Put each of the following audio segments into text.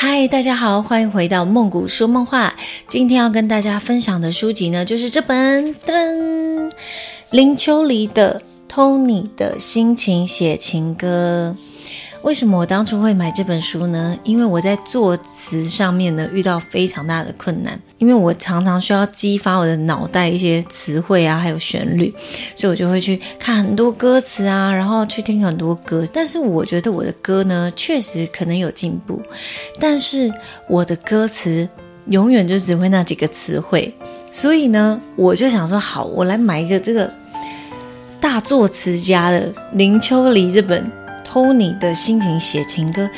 嗨，大家好，欢迎回到梦谷说梦话。今天要跟大家分享的书籍呢，就是这本噔林秋离的《偷你的心情写情歌》。为什么我当初会买这本书呢？因为我在作词上面呢遇到非常大的困难，因为我常常需要激发我的脑袋一些词汇啊，还有旋律，所以我就会去看很多歌词啊，然后去听很多歌。但是我觉得我的歌呢，确实可能有进步，但是我的歌词永远就只会那几个词汇，所以呢，我就想说，好，我来买一个这个大作词家的林秋离这本。偷你的心情写情歌，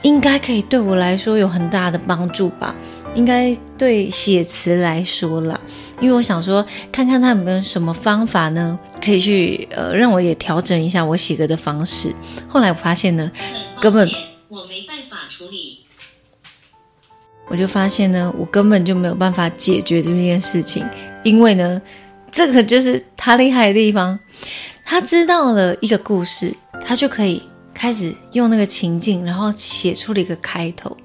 应该可以对我来说有很大的帮助吧？应该对写词来说了，因为我想说，看看他有没有什么方法呢，可以去呃让我也调整一下我写歌的方式。后来我发现呢，根本我没办法处理，我就发现呢，我根本就没有办法解决这件事情，因为呢，这个就是他厉害的地方，他知道了一个故事，他就可以。开始用那个情境，然后写出了一个开头，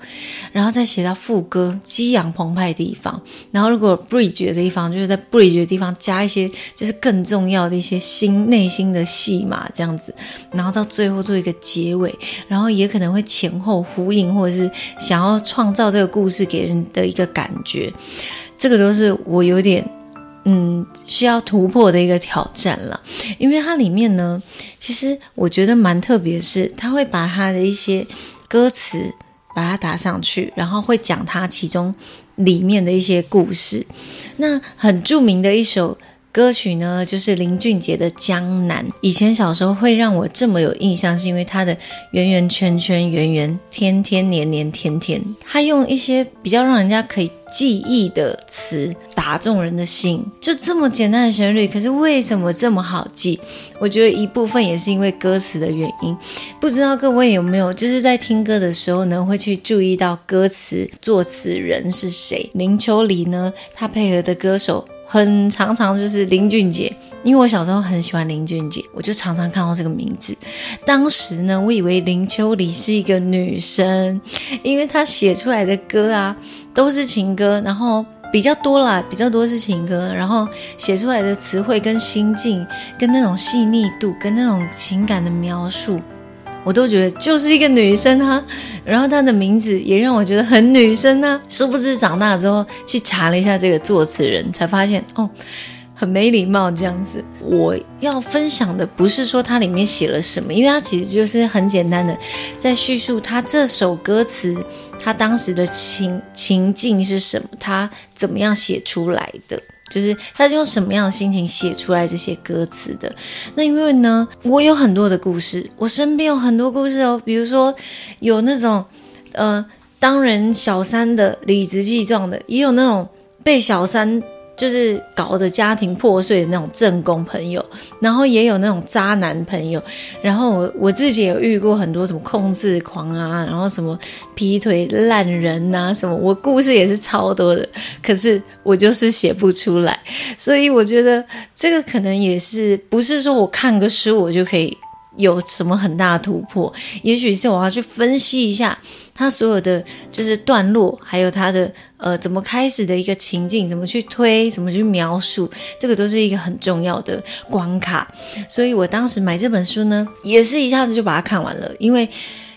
然后再写到副歌激昂澎湃的地方，然后如果 bridge 的地方，就是在 bridge 的地方加一些就是更重要的一些心内心的戏码这样子，然后到最后做一个结尾，然后也可能会前后呼应，或者是想要创造这个故事给人的一个感觉，这个都是我有点。嗯，需要突破的一个挑战了，因为它里面呢，其实我觉得蛮特别，是它会把它的一些歌词把它打上去，然后会讲它其中里面的一些故事。那很著名的一首。歌曲呢，就是林俊杰的《江南》。以前小时候会让我这么有印象，是因为他的圆圆圈圈、圆圆天天年年天天，他用一些比较让人家可以记忆的词打中人的心。就这么简单的旋律，可是为什么这么好记？我觉得一部分也是因为歌词的原因。不知道各位有没有，就是在听歌的时候呢，会去注意到歌词作词人是谁？林秋离呢，他配合的歌手。很常常就是林俊杰，因为我小时候很喜欢林俊杰，我就常常看到这个名字。当时呢，我以为林秋离是一个女生，因为她写出来的歌啊都是情歌，然后比较多啦，比较多是情歌，然后写出来的词汇跟心境，跟那种细腻度，跟那种情感的描述。我都觉得就是一个女生啊，然后她的名字也让我觉得很女生啊。殊不知长大之后去查了一下这个作词人，才发现哦，很没礼貌这样子。我要分享的不是说它里面写了什么，因为它其实就是很简单的在叙述他这首歌词，他当时的情情境是什么，他怎么样写出来的。就是他是用什么样的心情写出来这些歌词的？那因为呢，我有很多的故事，我身边有很多故事哦。比如说有那种呃当人小三的理直气壮的，也有那种被小三。就是搞得家庭破碎的那种正宫朋友，然后也有那种渣男朋友，然后我我自己有遇过很多什么控制狂啊，然后什么劈腿烂人呐，什么我故事也是超多的，可是我就是写不出来，所以我觉得这个可能也是不是说我看个书我就可以。有什么很大的突破？也许是我要去分析一下他所有的就是段落，还有他的呃怎么开始的一个情境，怎么去推，怎么去描述，这个都是一个很重要的关卡。所以我当时买这本书呢，也是一下子就把它看完了，因为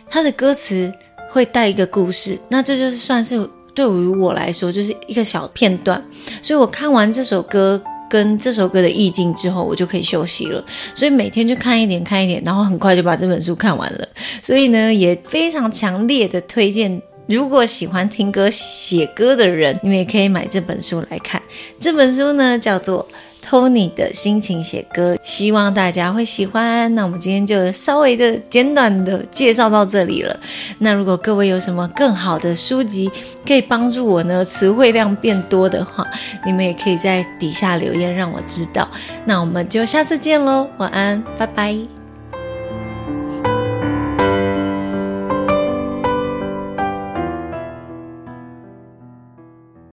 它的歌词会带一个故事，那这就是算是对于我来说就是一个小片段。所以我看完这首歌。跟这首歌的意境之后，我就可以休息了。所以每天就看一点，看一点，然后很快就把这本书看完了。所以呢，也非常强烈的推荐，如果喜欢听歌、写歌的人，你们也可以买这本书来看。这本书呢，叫做。偷你的心情写歌，希望大家会喜欢。那我们今天就稍微的简短的介绍到这里了。那如果各位有什么更好的书籍可以帮助我呢，词汇量变多的话，你们也可以在底下留言让我知道。那我们就下次见喽，晚安，拜拜。